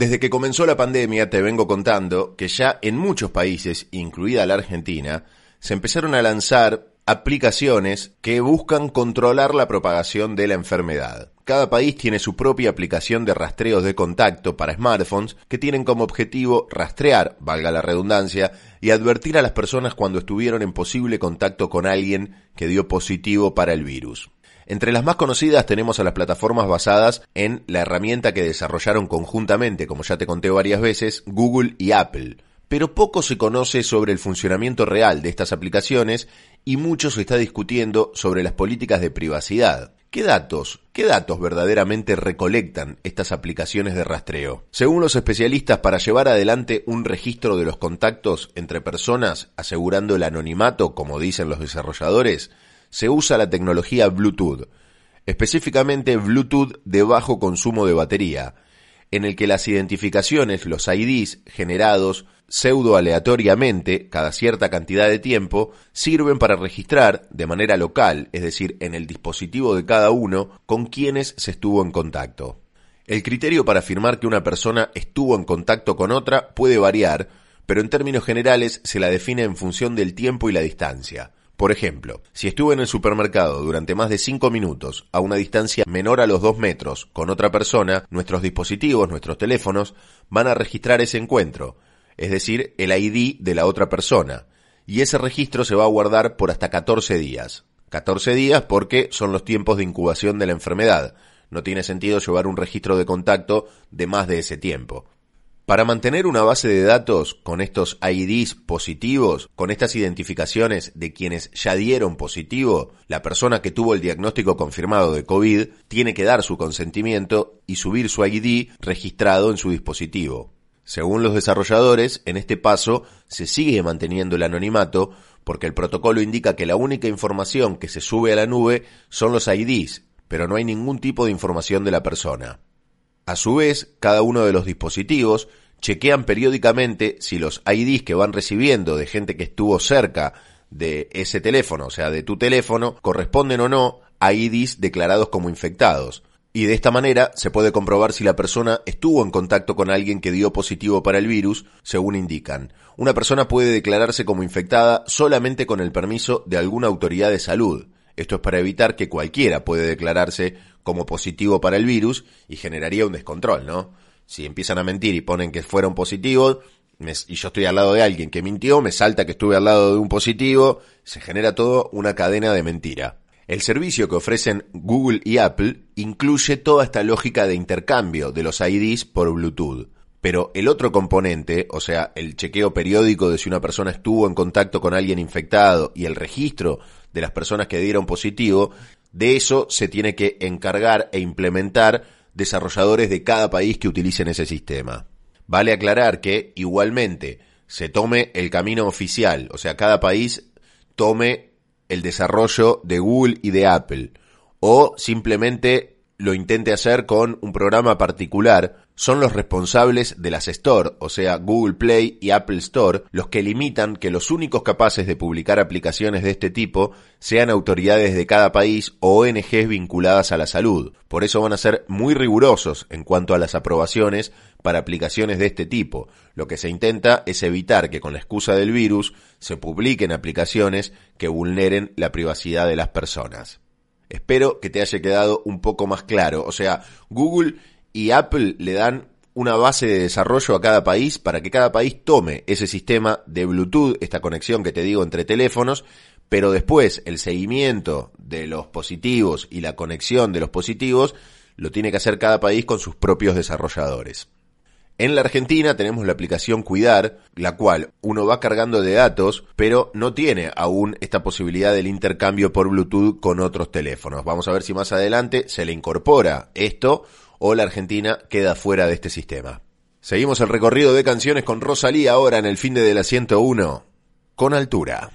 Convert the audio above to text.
Desde que comenzó la pandemia te vengo contando que ya en muchos países, incluida la Argentina, se empezaron a lanzar aplicaciones que buscan controlar la propagación de la enfermedad. Cada país tiene su propia aplicación de rastreos de contacto para smartphones que tienen como objetivo rastrear, valga la redundancia, y advertir a las personas cuando estuvieron en posible contacto con alguien que dio positivo para el virus. Entre las más conocidas tenemos a las plataformas basadas en la herramienta que desarrollaron conjuntamente, como ya te conté varias veces, Google y Apple. Pero poco se conoce sobre el funcionamiento real de estas aplicaciones y mucho se está discutiendo sobre las políticas de privacidad. ¿Qué datos, qué datos verdaderamente recolectan estas aplicaciones de rastreo? Según los especialistas, para llevar adelante un registro de los contactos entre personas, asegurando el anonimato, como dicen los desarrolladores, se usa la tecnología Bluetooth, específicamente Bluetooth de bajo consumo de batería, en el que las identificaciones, los IDs generados pseudo aleatoriamente cada cierta cantidad de tiempo, sirven para registrar de manera local, es decir, en el dispositivo de cada uno, con quienes se estuvo en contacto. El criterio para afirmar que una persona estuvo en contacto con otra puede variar, pero en términos generales se la define en función del tiempo y la distancia. Por ejemplo, si estuve en el supermercado durante más de 5 minutos a una distancia menor a los 2 metros con otra persona, nuestros dispositivos, nuestros teléfonos, van a registrar ese encuentro, es decir, el ID de la otra persona, y ese registro se va a guardar por hasta 14 días. 14 días porque son los tiempos de incubación de la enfermedad. No tiene sentido llevar un registro de contacto de más de ese tiempo. Para mantener una base de datos con estos IDs positivos, con estas identificaciones de quienes ya dieron positivo, la persona que tuvo el diagnóstico confirmado de COVID tiene que dar su consentimiento y subir su ID registrado en su dispositivo. Según los desarrolladores, en este paso se sigue manteniendo el anonimato porque el protocolo indica que la única información que se sube a la nube son los IDs, pero no hay ningún tipo de información de la persona. A su vez, cada uno de los dispositivos chequean periódicamente si los IDs que van recibiendo de gente que estuvo cerca de ese teléfono, o sea, de tu teléfono, corresponden o no a IDs declarados como infectados. Y de esta manera se puede comprobar si la persona estuvo en contacto con alguien que dio positivo para el virus, según indican. Una persona puede declararse como infectada solamente con el permiso de alguna autoridad de salud. Esto es para evitar que cualquiera puede declararse como positivo para el virus y generaría un descontrol, ¿no? Si empiezan a mentir y ponen que fueron positivos y yo estoy al lado de alguien que mintió, me salta que estuve al lado de un positivo, se genera todo una cadena de mentira. El servicio que ofrecen Google y Apple incluye toda esta lógica de intercambio de los IDs por Bluetooth. Pero el otro componente, o sea, el chequeo periódico de si una persona estuvo en contacto con alguien infectado y el registro de las personas que dieron positivo, de eso se tiene que encargar e implementar desarrolladores de cada país que utilicen ese sistema. Vale aclarar que igualmente se tome el camino oficial, o sea, cada país tome el desarrollo de Google y de Apple, o simplemente lo intente hacer con un programa particular, son los responsables de las Store, o sea, Google Play y Apple Store, los que limitan que los únicos capaces de publicar aplicaciones de este tipo sean autoridades de cada país o ONGs vinculadas a la salud. Por eso van a ser muy rigurosos en cuanto a las aprobaciones para aplicaciones de este tipo. Lo que se intenta es evitar que con la excusa del virus se publiquen aplicaciones que vulneren la privacidad de las personas. Espero que te haya quedado un poco más claro. O sea, Google y Apple le dan una base de desarrollo a cada país para que cada país tome ese sistema de Bluetooth, esta conexión que te digo entre teléfonos, pero después el seguimiento de los positivos y la conexión de los positivos lo tiene que hacer cada país con sus propios desarrolladores. En la Argentina tenemos la aplicación Cuidar, la cual uno va cargando de datos, pero no tiene aún esta posibilidad del intercambio por Bluetooth con otros teléfonos. Vamos a ver si más adelante se le incorpora esto o la Argentina queda fuera de este sistema. Seguimos el recorrido de canciones con Rosalía ahora en el fin de, la 101 con altura.